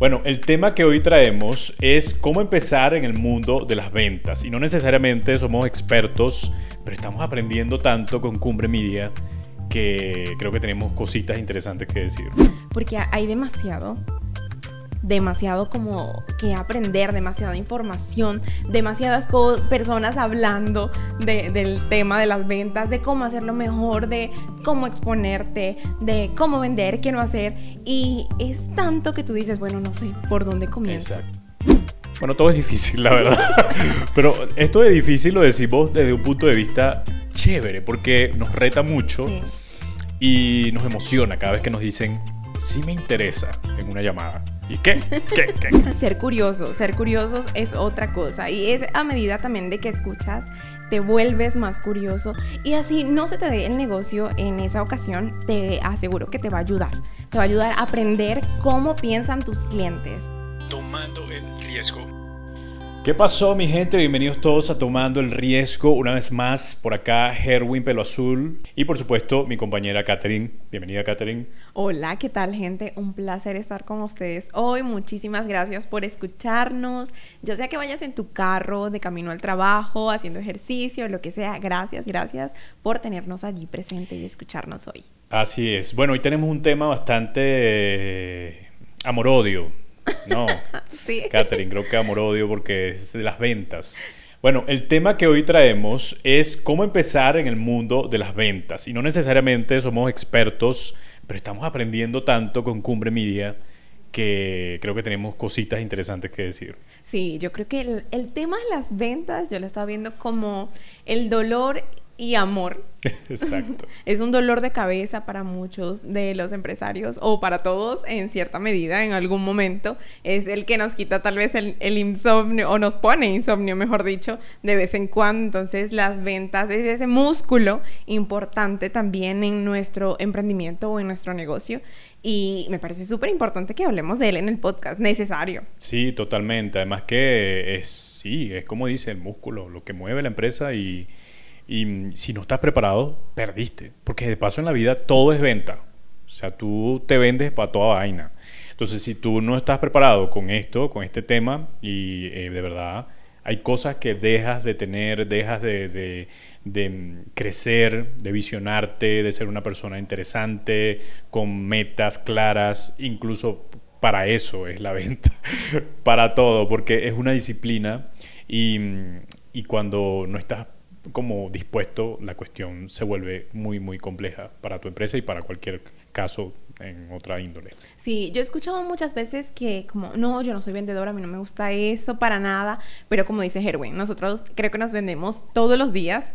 Bueno, el tema que hoy traemos es cómo empezar en el mundo de las ventas. Y no necesariamente somos expertos, pero estamos aprendiendo tanto con Cumbre Media que creo que tenemos cositas interesantes que decir. Porque hay demasiado demasiado como que aprender, demasiada información, demasiadas personas hablando del tema de las ventas, de cómo hacerlo mejor, de cómo exponerte, de cómo vender, qué no hacer. Y es tanto que tú dices, bueno, no sé por dónde comienzo. Bueno, todo es difícil, la verdad. Pero esto de difícil lo decimos desde un punto de vista chévere, porque nos reta mucho y nos emociona cada vez que nos dicen, sí me interesa en una llamada. ¿Y qué? ¿Qué? ¿Qué? Ser curioso, ser curiosos es otra cosa. Y es a medida también de que escuchas, te vuelves más curioso. Y así no se te dé el negocio en esa ocasión, te aseguro que te va a ayudar. Te va a ayudar a aprender cómo piensan tus clientes. Tomando el riesgo. ¿Qué pasó mi gente? Bienvenidos todos a Tomando el Riesgo. Una vez más, por acá Herwin Pelo Azul y por supuesto mi compañera Katherine. Bienvenida Katherine. Hola, ¿qué tal gente? Un placer estar con ustedes hoy. Muchísimas gracias por escucharnos. Ya sea que vayas en tu carro, de camino al trabajo, haciendo ejercicio, lo que sea. Gracias, gracias por tenernos allí presente y escucharnos hoy. Así es. Bueno, hoy tenemos un tema bastante eh, amor-odio no, sí. Catherine, creo que amor-odio porque es de las ventas. Bueno, el tema que hoy traemos es cómo empezar en el mundo de las ventas. Y no necesariamente somos expertos, pero estamos aprendiendo tanto con Cumbre Media que creo que tenemos cositas interesantes que decir. Sí, yo creo que el, el tema de las ventas, yo lo estaba viendo como el dolor y amor. Exacto. es un dolor de cabeza para muchos de los empresarios o para todos en cierta medida, en algún momento. Es el que nos quita tal vez el, insomnio o nos pone insomnio, mejor dicho, de vez en cuando. Entonces las ventas es ese músculo importante también en nuestro emprendimiento o en nuestro negocio. Y me parece súper importante que hablemos de él en el podcast, necesario. Sí, totalmente. Además que es, sí, es como dice el músculo, lo que mueve la empresa y y si no estás preparado, perdiste. Porque de paso en la vida todo es venta. O sea, tú te vendes para toda vaina. Entonces, si tú no estás preparado con esto, con este tema, y eh, de verdad hay cosas que dejas de tener, dejas de, crecer, de visionarte, de ser una persona interesante, con metas claras, incluso para eso es la venta, para todo, porque es una disciplina y, y cuando no estás como dispuesto, la cuestión se vuelve muy, muy compleja para tu empresa y para cualquier caso en otra índole. Sí, yo he escuchado muchas veces que como, no, yo no soy vendedora, a mí no me gusta eso para nada, pero como dice Herwin, nosotros creo que nos vendemos todos los días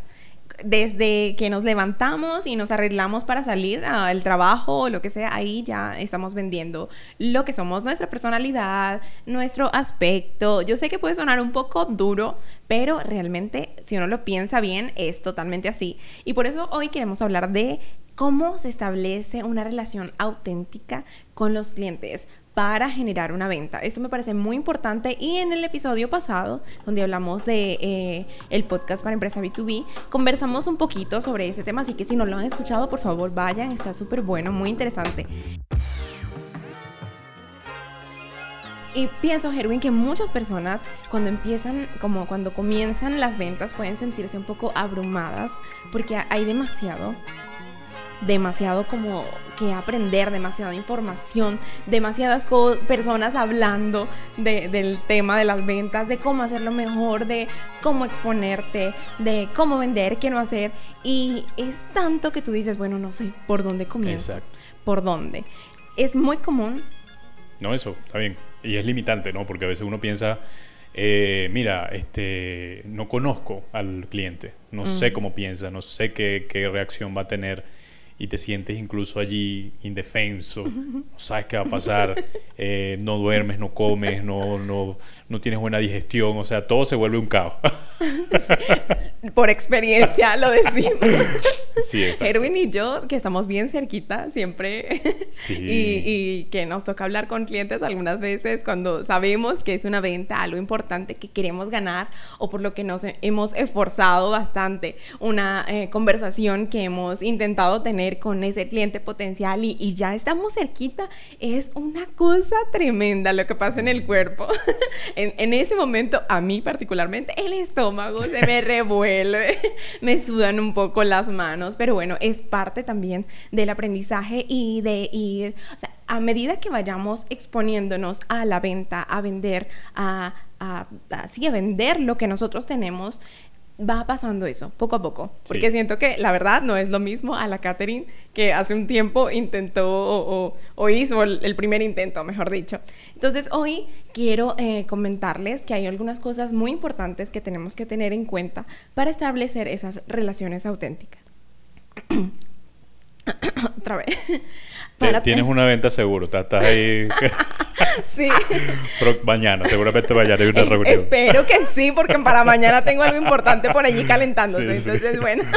desde que nos levantamos y nos arreglamos para salir al trabajo o lo que sea, ahí ya estamos vendiendo lo que somos, nuestra personalidad, nuestro aspecto. Yo sé que puede sonar un poco duro, pero realmente si uno lo piensa bien es totalmente así. Y por eso hoy queremos hablar de cómo se establece una relación auténtica con los clientes para generar una venta. Esto me parece muy importante y en el episodio pasado, donde hablamos de eh, el podcast para empresa B2B, conversamos un poquito sobre este tema, así que si no lo han escuchado, por favor vayan, está súper bueno, muy interesante. Y pienso, Herwin, que muchas personas cuando empiezan, como cuando comienzan las ventas, pueden sentirse un poco abrumadas porque hay demasiado demasiado como que aprender, demasiada información, demasiadas personas hablando del tema de las ventas, de cómo hacerlo mejor, de cómo exponerte, de cómo vender, qué no hacer. Y es tanto que tú dices, bueno, no sé por dónde comienzo. ¿Por dónde? Es muy común. No, eso, está bien. Y es limitante, ¿no? Porque a veces uno piensa, eh, mira, este, no conozco al cliente, no sé mm. cómo piensa, no sé qué, qué reacción va a tener y te sientes incluso allí indefenso, no sabes qué va a pasar, eh, no duermes, no comes, no, no, no tienes buena digestión, o sea, todo se vuelve un caos. Por experiencia lo decimos. Sí, exacto. Erwin y yo, que estamos bien cerquita siempre, Sí. y, y que nos toca hablar con clientes algunas veces cuando sabemos que es una venta, algo importante que queremos ganar o por lo que nos he- hemos esforzado bastante, una eh, conversación que hemos intentado tener con ese cliente potencial y, y ya estamos cerquita, es una cosa tremenda lo que pasa en el cuerpo. en, en ese momento, a mí particularmente, el estómago se me revuelve, me sudan un poco las manos, pero bueno, es parte también del aprendizaje y de ir, o sea, a medida que vayamos exponiéndonos a la venta, a vender, a, a, a- sí, a vender lo que nosotros tenemos, va pasando eso, poco a poco. Porque Sí. siento que la verdad no es lo mismo a la Catherine que hace un tiempo intentó o, o- o hizo el, el primer intento, mejor dicho. Entonces hoy quiero eh, comentarles que hay algunas cosas muy importantes que tenemos que tener en cuenta para establecer esas relaciones auténticas. Otra vez. Para- Tienes una venta seguro, estás ahí Sí. mañana, seguramente mañana hay una Eh, reunión. Espero que sí, porque para mañana tengo algo importante por allí calentándose. Sí, sí. Entonces, bueno.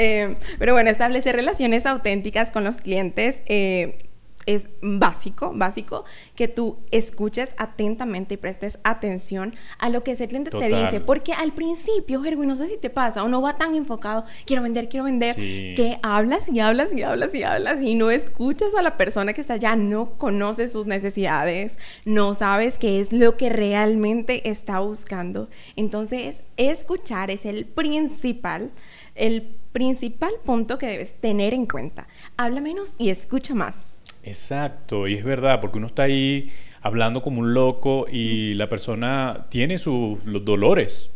Eh, pero bueno, establecer relaciones auténticas con los clientes eh, es básico, básico, que tú escuches atentamente y prestes atención a lo que ese cliente te dice. Porque al principio, Gerwin, no sé si te pasa, uno va tan enfocado, quiero vender, quiero vender, Sí. que hablas y hablas y hablas y hablas y no escuchas a la persona que está allá, no conoces sus necesidades, no sabes qué es lo que realmente está buscando. Entonces, escuchar es el principal, el principal punto que debes tener en cuenta. Habla menos y escucha más. Exacto, y es verdad, porque uno está ahí hablando como un loco y la persona tiene sus dolores.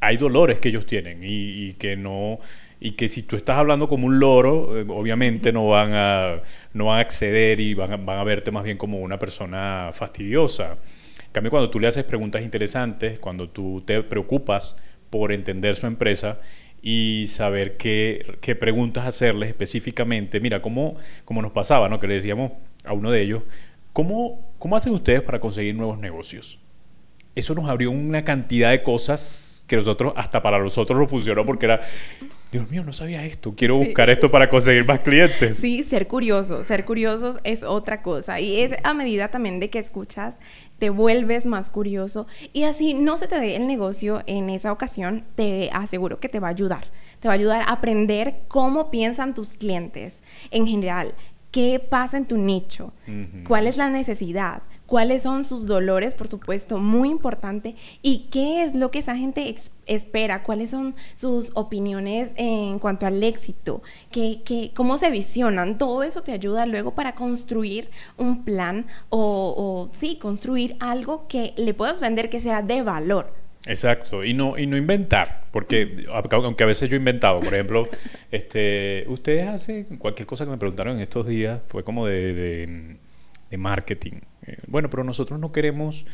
Hay dolores que ellos tienen y, y que no y que si tú estás hablando como un loro, eh, obviamente no van a no van a acceder y van a, van a verte más bien como una persona fastidiosa. En cambio, cuando tú le haces preguntas interesantes, cuando tú te preocupas por entender su empresa y saber qué, qué preguntas hacerles específicamente. Mira, como, nos pasaba, ¿no? Que le decíamos a uno de ellos, ¿cómo, ¿cómo hacen ustedes para conseguir nuevos negocios? Eso nos abrió una cantidad de cosas que nosotros, hasta para nosotros no funcionó porque era, Dios mío, no sabía esto, quiero Sí. buscar esto para conseguir más clientes. Sí, ser curioso, ser curiosos es otra cosa y es a medida también de que escuchas, te vuelves más curioso y así no se te dé el negocio en esa ocasión, te aseguro que te va a ayudar, te va a ayudar a aprender cómo piensan tus clientes en general, qué pasa en tu nicho, cuál es la necesidad, cuáles son sus dolores, por supuesto, muy importante, y qué es lo que esa gente espera, cuáles son sus opiniones en cuanto al éxito, qué, qué- cómo se visionan, todo eso te ayuda luego para construir un plan o, o, sí, construir algo que le puedas vender que sea de valor. Exacto, y no, y no inventar, porque aunque a veces yo he inventado, por ejemplo, este, ustedes hacen cualquier cosa que me preguntaron en estos días, fue como de marketing. Eh, bueno, pero nosotros no queremos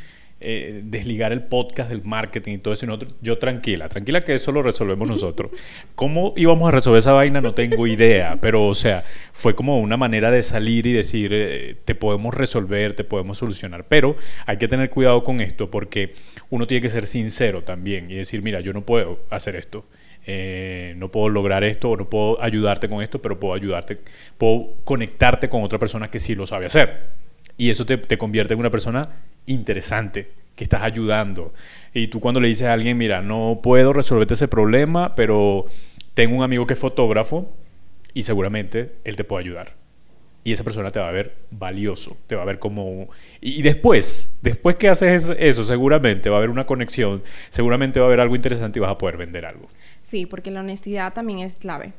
eh, desligar el podcast del marketing y todo eso, y nosotros- yo tranquila, tranquila que eso lo resolvemos nosotros. ¿Cómo íbamos a resolver esa vaina? No tengo idea, pero o sea, fue como una manera de salir y decir, eh, te podemos resolver, te podemos solucionar, pero hay que tener cuidado con esto porque uno tiene que ser sincero también y decir, mira, yo no puedo hacer esto. eh, no puedo lograr esto o no puedo ayudarte con esto, pero puedo ayudarte, puedo conectarte con otra persona que sí lo sabe hacer. Y eso te, te convierte en una persona interesante, que estás ayudando. Y tú cuando le dices a alguien, mira, no puedo resolverte ese problema, pero tengo un amigo que es fotógrafo y seguramente él te puede ayudar. Y esa persona te va a ver valioso, te va a ver como... Y, después, después que haces es- eso, seguramente va a haber una conexión, seguramente va a haber algo interesante y vas a poder vender algo. Sí, porque la honestidad también es clave.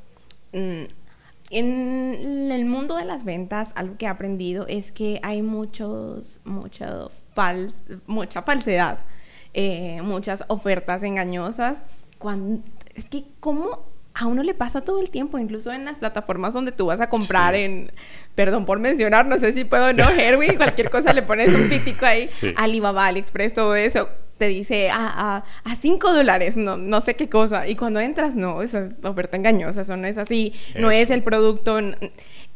Mm, En el mundo de las ventas, algo que he aprendido es que hay muchos, mucho fal- mucha falsedad, eh, muchas ofertas engañosas. Cuando, es que, ¿cómo a uno le pasa todo el tiempo? Incluso en las plataformas donde tú vas a comprar Sí. en, perdón por mencionar, no sé si puedo no, Herwin, cualquier cosa le pones un pítico ahí, Sí. Alibaba, AliExpress, todo eso te dice a, a, a 5 dólares, no, no sé qué cosa. Y cuando entras, no, esa oferta engañosa, eso no es así, no es Eso. el producto.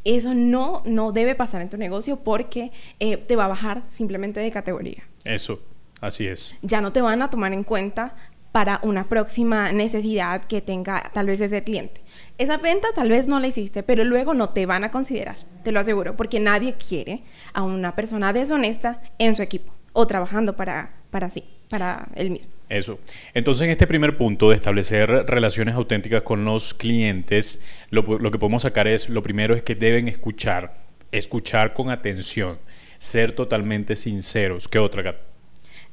Eso no, no debe pasar en tu negocio porque eh, te va a bajar simplemente de categoría. Eso, así es. Ya no te van a tomar en cuenta para una próxima necesidad que tenga tal vez ese cliente. Esa venta tal vez no la hiciste, pero luego no te van a considerar, te lo aseguro, porque nadie quiere a una persona deshonesta en su equipo o trabajando para, para sí, para él mismo. Eso. Entonces, en este primer punto de establecer relaciones auténticas con los clientes, lo, lo que podemos sacar es, lo primero es que deben escuchar, escuchar con atención, ser totalmente sinceros. ¿Qué otra, Kat?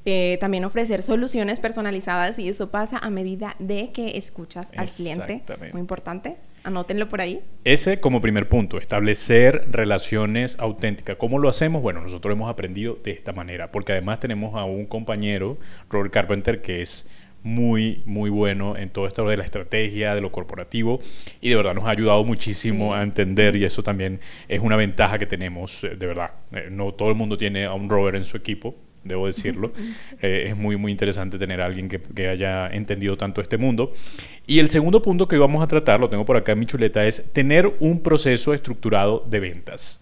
Eh, también ofrecer soluciones personalizadas y eso pasa a medida de que escuchas al cliente. Muy importante. Anótenlo por ahí. Ese como primer punto, establecer relaciones auténticas. ¿Cómo lo hacemos? Bueno, nosotros hemos aprendido de esta manera, porque además tenemos a un compañero, Robert Carpenter, que es muy, muy bueno en todo esto de la estrategia, de lo corporativo, y de verdad nos ha ayudado muchísimo a entender, y eso también es una ventaja que tenemos, eh, de verdad. Eh, no todo el mundo tiene a un Robert en su equipo, debo decirlo. Eh, es muy, muy interesante tener a alguien que, que, haya entendido tanto este mundo. Y el segundo punto que vamos a tratar, lo tengo por acá en mi chuleta, es tener un proceso estructurado de ventas.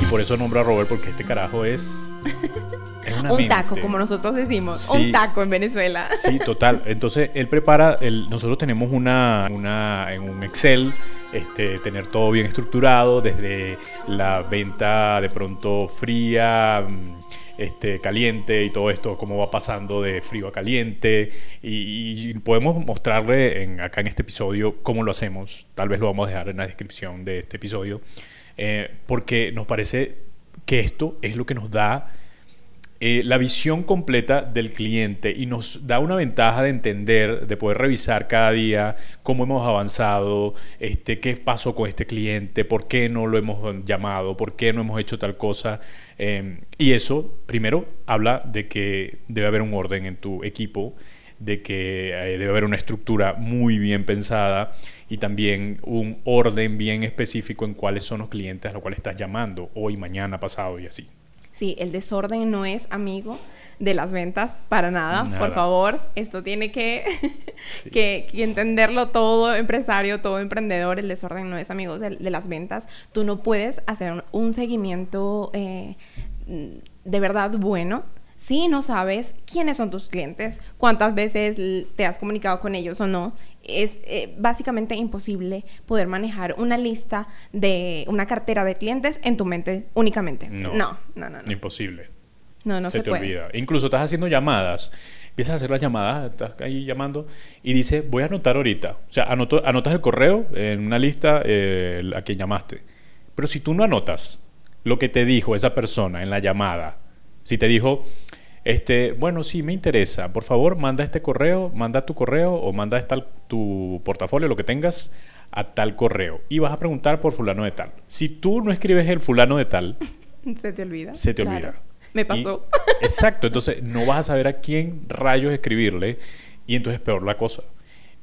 Y por eso nombro a Robert, porque este carajo es... un taco, como nosotros decimos. un taco en Venezuela. Sí, total. Entonces, él prepara, nosotros tenemos una, una, en un Excel, este, tener todo bien estructurado, desde la venta de pronto fría, mm, este, caliente y todo esto, cómo va pasando de frío a caliente. Y, podemos mostrarle en, acá en este episodio cómo lo hacemos. Tal vez lo vamos a dejar en la descripción de este episodio. Eh, porque nos parece que esto es lo que nos da eh, la visión completa del cliente y nos da una ventaja de entender, de poder revisar cada día cómo hemos avanzado, este, qué pasó con este cliente, por qué no lo hemos llamado, por qué no hemos hecho tal cosa. Em, y eso, primero, habla de que debe haber un orden en tu equipo, de que eh, debe haber una estructura muy bien pensada y también un orden bien específico en cuáles son los clientes a los cuales estás llamando hoy, mañana, pasado y así. Sí, el desorden no es amigo de las ventas para nada. Por favor, esto tiene que, que, entenderlo todo empresario, todo emprendedor. El desorden no es amigo de, las ventas. Tú no puedes hacer un, seguimiento eh, de verdad bueno si no sabes quiénes son tus clientes, cuántas veces te has comunicado con ellos o no, es eh, básicamente imposible poder manejar una lista de una cartera de clientes en tu mente únicamente. No, no, no, no. Imposible. No, no se, se te puede. olvida. Incluso estás haciendo llamadas, empiezas a hacer las llamadas, estás ahí llamando y dice, voy a anotar ahorita. O sea, anotas el correo en una lista eh, a quien llamaste. Pero si tú no anotas lo que te dijo esa persona en la llamada, si te dijo, este, bueno, sí, me interesa, por favor, manda este correo, manda tu correo o manda tu portafolio, lo que tengas, a tal correo. Y vas a preguntar por fulano de tal. Si tú no escribes el fulano de tal, se te olvida. Se te olvida. Me pasó. exacto, entonces no vas a saber a quién rayos escribirle y entonces peor la cosa.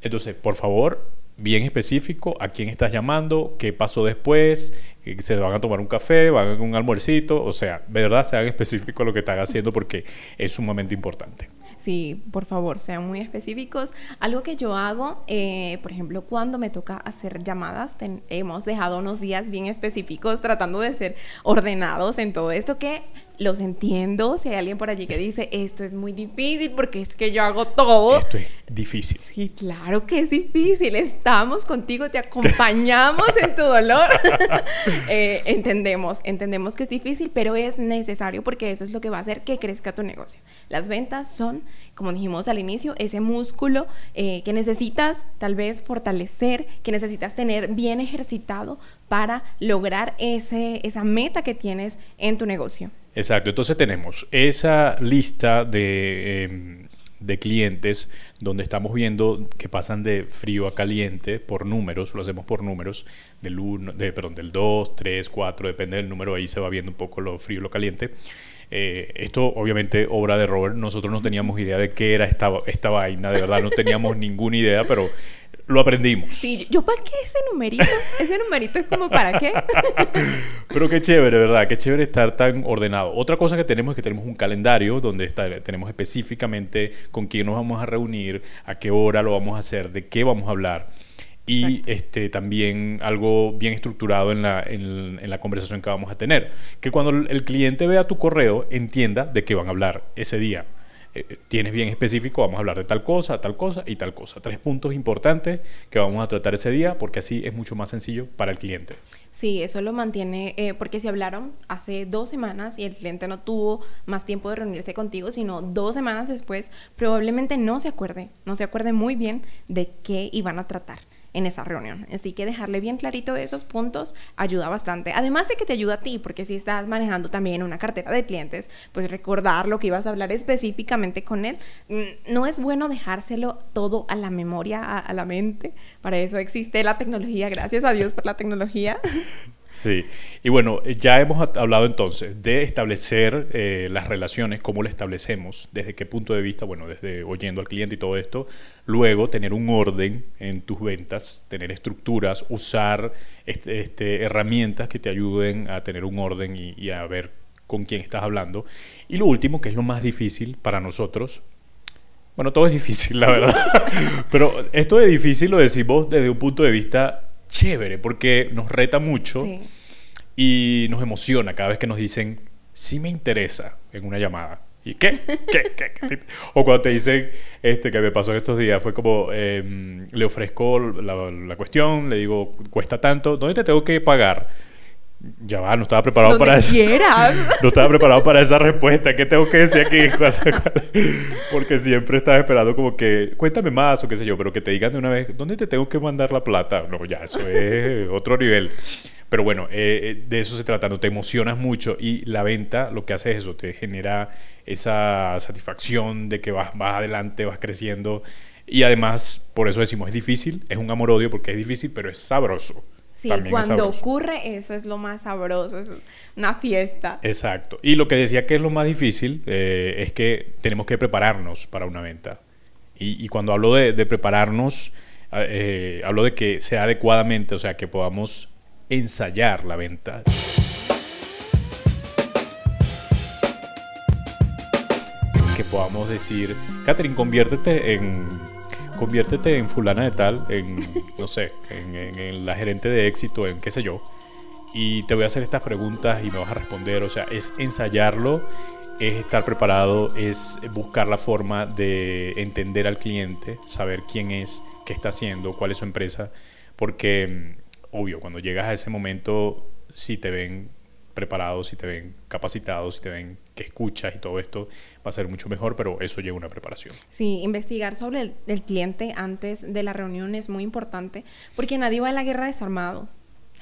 Entonces, por favor, bien específico a quién estás llamando, qué pasó después, que se van a tomar un café, van a un almuercito, o sea, de verdad sean específicos lo que están haciendo porque es sumamente importante. Sí, por favor, sean muy específicos. Algo que yo hago, eh, por ejemplo, cuando me toca hacer llamadas, hemos dejado unos días bien específicos tratando de ser ordenados en todo esto que los entiendo. Si hay alguien por allí que dice, esto es muy difícil porque es que yo hago todo. Esto es difícil. Sí, claro que es difícil. Estamos contigo, te acompañamos en tu dolor. Eh, entendemos, entendemos que es difícil, pero es necesario porque eso es lo que va a hacer que crezca tu negocio. Las ventas son, como dijimos al inicio, ese músculo eh, que necesitas tal vez fortalecer, que necesitas tener bien ejercitado para lograr ese, esa meta que tienes en tu negocio. Exacto, entonces tenemos esa lista de, em, de, clientes donde estamos viendo que pasan de frío a caliente por números, lo hacemos por números, del, uno, perdón, del 2, 3, 4, depende del número, ahí se va viendo un poco lo frío y lo caliente. Eh, esto obviamente obra de Robert, nosotros no teníamos idea de qué era esta, esta vaina, de verdad no teníamos ninguna idea, pero lo aprendimos. Sí, yo para qué ese numerito, ese numerito es como para qué. Pero qué chévere, ¿verdad? Qué chévere estar tan ordenado. Otra cosa que tenemos es que tenemos un calendario donde está, tenemos específicamente con quién nos vamos a reunir, a qué hora lo vamos a hacer, de qué vamos a hablar. Y este, también algo bien estructurado en la, en, en la conversación que vamos a tener. Que cuando el cliente vea tu correo entienda de qué van a hablar ese día. eh, tienes bien específico, vamos a hablar de tal cosa, tal cosa y tal cosa. Tres puntos importantes que vamos a tratar ese día porque así es mucho más sencillo para el cliente. Sí, eso lo mantiene, eh, porque si hablaron hace dos semanas y el cliente no tuvo más tiempo de reunirse contigo, sino dos semanas después, probablemente no se acuerde, no se acuerde muy bien de qué iban a tratar en esa reunión. Así que dejarle bien clarito esos puntos ayuda bastante. Además de que te ayuda a ti, porque si estás manejando también una cartera de clientes, pues recordar lo que ibas a hablar específicamente con él. Mm, no es bueno dejárselo todo a la memoria, a, a la mente. Para eso existe la tecnología. Gracias a Dios por la tecnología. Sí, y bueno, ya hemos hablado entonces de establecer eh, las relaciones, cómo lo establecemos, desde qué punto de vista, bueno, desde oyendo al cliente y todo esto, luego tener un orden en tus ventas, tener estructuras, usar este, herramientas que te ayuden a tener un orden y, y a ver con quién estás hablando. Y lo último, que es lo más difícil para nosotros, bueno, todo es difícil, la verdad, pero esto de difícil lo decimos desde un punto de vista chévere porque nos reta mucho y nos emociona cada vez que nos dicen, sí me interesa en una llamada. ¿Y qué? ¿Qué? ¿Qué? O cuando te dicen, este que me pasó estos días, fue como, eh, le ofrezco la, la, cuestión, le digo, cuesta tanto, ¿dónde te tengo que pagar? Ya va, no estaba preparado para eso. No estaba preparado para esa respuesta. ¿Qué tengo que decir aquí? Porque siempre estás esperando como que, cuéntame más o qué sé yo, pero que te digan de una vez, ¿dónde te tengo que mandar la plata? No, ya, eso es otro nivel. Pero bueno, eh, eh, de eso se trata, no te emocionas mucho y la venta lo que hace es eso, te genera esa satisfacción de que vas, vas adelante, vas creciendo y además, por eso decimos, es difícil, es un amor-odio porque es difícil, pero es sabroso. Sí, cuando ocurre eso es lo más sabroso, es una fiesta. Exacto. Y lo que decía que es lo más difícil eh, es que tenemos que prepararnos para una venta. Y, y cuando hablo de, de prepararnos, eh, hablo de que sea adecuadamente, o sea, que podamos ensayar la venta. Que podamos decir, Catherine, conviértete en conviértete en fulana de tal, en, no sé, en, en, la gerente de éxito, en qué sé yo, y te voy a hacer estas preguntas y me vas a responder, o sea, es ensayarlo, es estar preparado, es buscar la forma de entender al cliente, saber quién es, qué está haciendo, cuál es su empresa, porque, obvio, cuando llegas a ese momento, si te ven preparados, si te ven capacitados, si te ven que escuchas y todo esto, va a ser mucho mejor, pero eso lleva una preparación. Sí, investigar sobre el, cliente antes de la reunión es muy importante, porque nadie va a la guerra desarmado,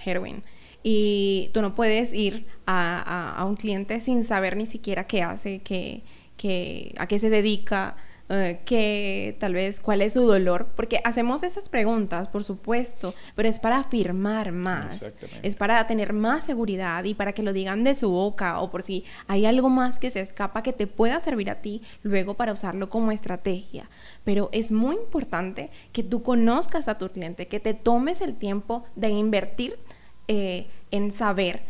Herwin. Y tú no puedes ir a, a, a un cliente sin saber ni siquiera qué hace, qué, qué, a qué se dedica, uh, que tal vez cuál es su dolor, porque hacemos estas preguntas, por supuesto, pero es para afirmar más, es para tener más seguridad y para que lo digan de su boca o por si hay algo más que se escapa que te pueda servir a ti luego para usarlo como estrategia. Pero es muy importante que tú conozcas a tu cliente, que te tomes el tiempo de invertir eh, en saber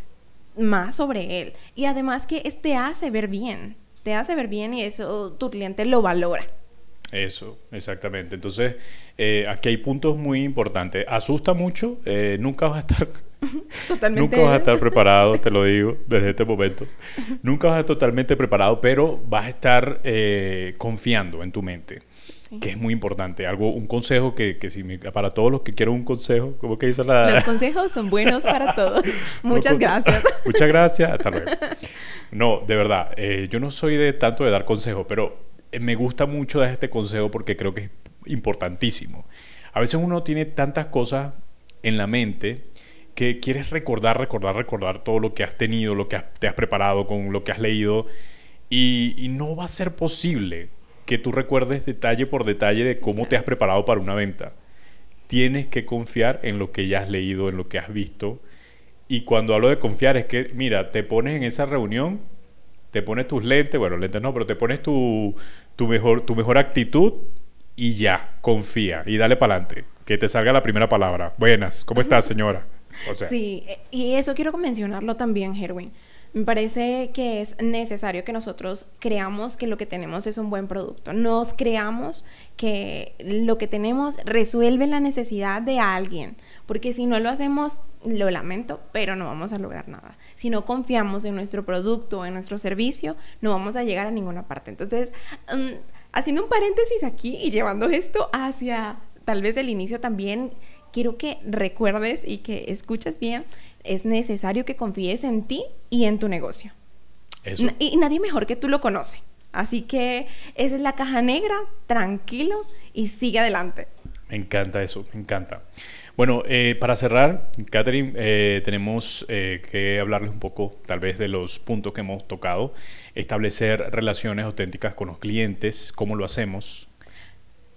más sobre él. Y además que te hace ver bien te hace ver bien y eso tu cliente lo valora. Eso, exactamente. Entonces, eh, aquí hay puntos muy importantes. Asusta mucho, eh, nunca vas a estar... Totalmente. Nunca vas a estar preparado, te lo digo desde este momento. Nunca vas a estar totalmente preparado, pero vas a estar eh, confiando en tu mente. Sí. que es muy importante. Algo, un consejo que, que si me, para todos los que quieren un consejo, ¿cómo que dice la...? Los consejos son buenos para todos. Muchas gracias. Muchas gracias, hasta luego. No, de verdad, eh, yo no soy de tanto de dar consejos, pero eh, me gusta mucho dar este consejo porque creo que es importantísimo. A veces uno tiene tantas cosas en la mente que quieres recordar, recordar, recordar todo lo que has tenido, lo que has, te has preparado, con lo que has leído, y, y no va a ser posible que tú recuerdes detalle por detalle de cómo te has preparado para una venta. Tienes que confiar en lo que ya has leído, en lo que has visto. Y cuando hablo de confiar es que, mira, te pones en esa reunión, te pones tus lentes, bueno, lentes no, pero te pones tu, tu, mejor, tu mejor actitud y ya, confía y dale para adelante. Que te salga la primera palabra. Buenas, ¿cómo estás, señora? O sea. Sí, y eso quiero mencionarlo también, Herwin Me parece que es necesario que nosotros creamos que lo que tenemos es un buen producto. Nos creamos que lo que tenemos resuelve la necesidad de alguien. Porque si no lo hacemos, lo lamento, pero no vamos a lograr nada. Si no confiamos en nuestro producto, en nuestro servicio, no vamos a llegar a ninguna parte. Entonces, mm, haciendo un paréntesis aquí y llevando esto hacia tal vez el inicio también, quiero que recuerdes y que escuches bien es necesario que confíes en ti y en tu negocio. Y nadie mejor que tú lo conoce. Así que esa es la caja negra, tranquilo y sigue adelante. Me encanta eso, me encanta. Bueno, eh, para cerrar, Catherine, eh, tenemos eh, que hablarles un poco tal vez de los puntos que hemos tocado. Establecer relaciones auténticas con los clientes, cómo lo hacemos.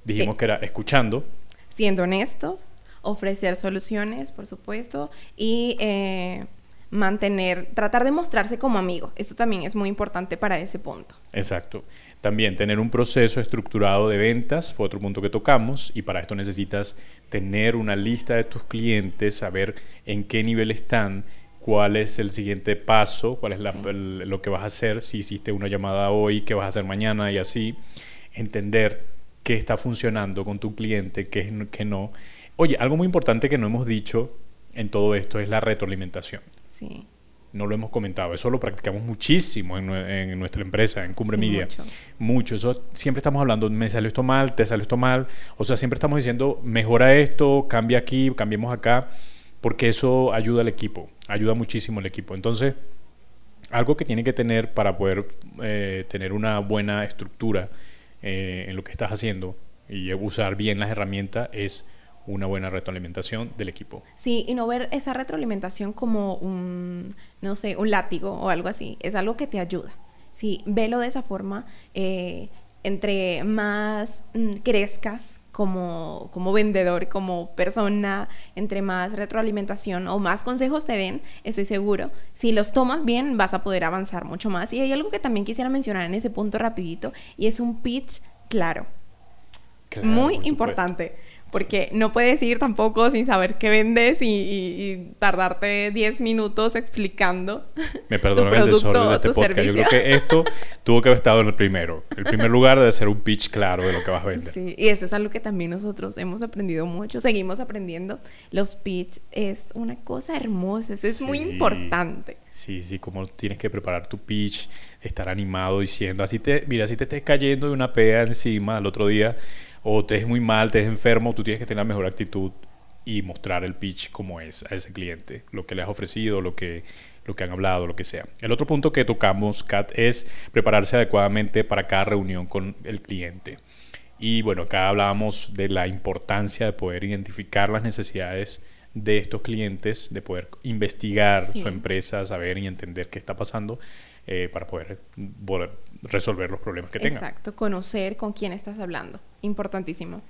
Dijimos que era escuchando. Siendo honestos, ofrecer soluciones, por supuesto, y eh, mantener, tratar de mostrarse como amigo. Esto también es muy importante para ese punto. Exacto. También tener un proceso estructurado de ventas fue otro punto que tocamos y para esto necesitas tener una lista de tus clientes, saber en qué nivel están, cuál es el siguiente paso, cuál es lo que vas a hacer, si hiciste una llamada hoy, qué vas a hacer mañana y así. Entender qué está funcionando con tu cliente, qué, qué no Oye, algo muy importante que no hemos dicho en todo esto es la retroalimentación. Sí. No lo hemos comentado, eso lo practicamos muchísimo en, nuestra empresa, en Cumbre Media. Mucho. mucho. Eso siempre estamos hablando, me salió esto mal, te salió esto mal. O sea, siempre estamos diciendo, mejora esto, cambia aquí, cambiemos acá, porque eso ayuda al equipo, ayuda muchísimo al equipo. Entonces, algo que tiene que tener para poder eh, tener una buena estructura eh, en lo que estás haciendo y usar bien las herramientas es una buena retroalimentación del equipo. Sí, y no ver esa retroalimentación como un, no sé, un látigo o algo así, es algo que te ayuda. Sí, velo de esa forma, eh, entre más mm, crezcas como, como vendedor, como persona, entre más retroalimentación o más consejos te den, estoy seguro, si los tomas bien vas a poder avanzar mucho más. Y hay algo que también quisiera mencionar en ese punto rapidito, y es un pitch claro. Muy importante porque no puedes ir tampoco sin saber qué vendes y, tardarte 10 minutos explicando. Me perdonan el desorden de este podcast. Yo creo que esto tuvo que haber estado en el primero. El primer lugar de hacer un pitch claro de lo que vas a vender. Sí, y eso es algo que también nosotros hemos aprendido mucho, seguimos aprendiendo. Los pitch es una cosa hermosa, eso es muy importante. Sí, sí, como tienes que preparar tu pitch, estar animado diciendo, así te, mira, si te estés cayendo de una pega encima el otro día o te es muy mal, te es enfermo, tú tienes que tener la mejor actitud y mostrar el pitch como es a ese cliente, lo que le has ofrecido, lo que, lo que han hablado, lo que sea. El otro punto que tocamos, Kat, es prepararse adecuadamente para cada reunión con el cliente. Y bueno, acá hablábamos de la importancia de poder identificar las necesidades de estos clientes, de poder investigar su empresa, saber y entender qué está pasando eh, para poder resolver los problemas que tengan. Exacto, conocer con quién estás hablando. Importantísimo.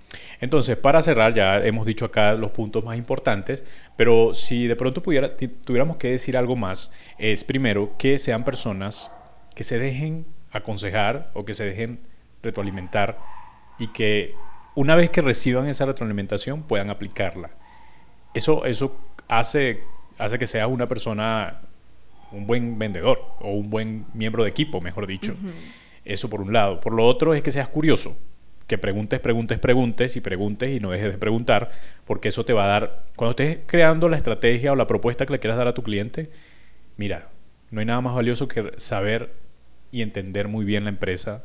Entonces, para cerrar, ya hemos dicho acá los puntos más importantes, pero si de pronto pudiera, tuviéramos que decir algo más, es primero que sean personas que se dejen aconsejar o que se dejen retroalimentar y que una vez que reciban esa retroalimentación puedan aplicarla. Eso, eso hace, hace que sea una persona un buen vendedor o un buen miembro de equipo, mejor dicho. Eso por un lado. Por lo otro es que seas curioso, que preguntes, preguntes, preguntes y preguntes y no dejes de preguntar, porque eso te va a dar, cuando estés creando la estrategia o la propuesta que le quieras dar a tu cliente, mira, no hay nada más valioso que saber y entender muy bien la empresa,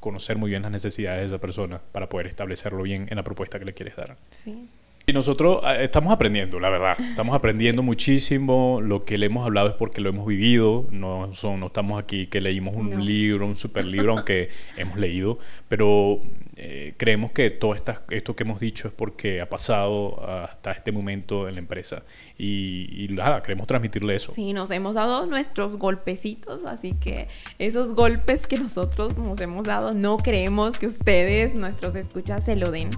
conocer muy bien las necesidades de esa persona para poder establecerlo bien en la propuesta que le quieres dar. Sí. Y nosotros eh, estamos aprendiendo, la verdad. Estamos aprendiendo muchísimo. Lo que le hemos hablado es porque lo hemos vivido. No, son, no estamos aquí que leímos un libro, un super libro, aunque hemos leído. Pero eh, creemos que todo esta, esto que hemos dicho es porque ha pasado hasta este momento en la empresa. Y, y nada, queremos transmitirle eso. Sí, nos hemos dado nuestros golpecitos. Así que esos golpes que nosotros nos hemos dado, no creemos que ustedes, nuestros escuchas, se lo den.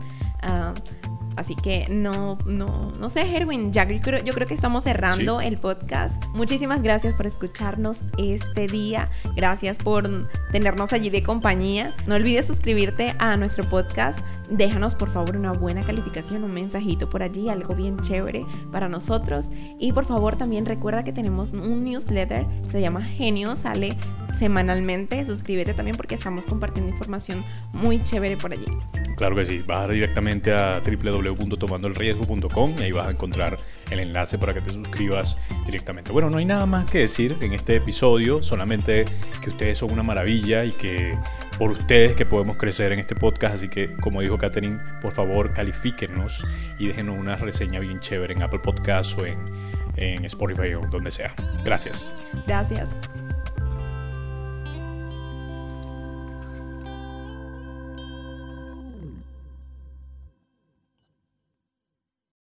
Uh, Así que no, no, no sé, Herwin, ya yo creo, yo creo que estamos cerrando el podcast. Muchísimas gracias por escucharnos este día. Gracias por tenernos allí de compañía. No olvides suscribirte a nuestro podcast. Déjanos por favor una buena calificación, un mensajito por allí, algo bien chévere para nosotros. Y por favor también recuerda que tenemos un newsletter, se llama Genio, sale semanalmente. Suscríbete también porque estamos compartiendo información muy chévere por allí. Claro que sí, vas directamente a www.tomandolriesgo.com y ahí vas a encontrar el enlace para que te suscribas directamente. Bueno, no hay nada más que decir en este episodio, solamente que ustedes son una maravilla y que por ustedes que podemos crecer en este podcast, así que como dijo Katherine, por favor califíquenos y déjenos una reseña bien chévere en Apple Podcasts o en, en Spotify o donde sea. Gracias. Gracias.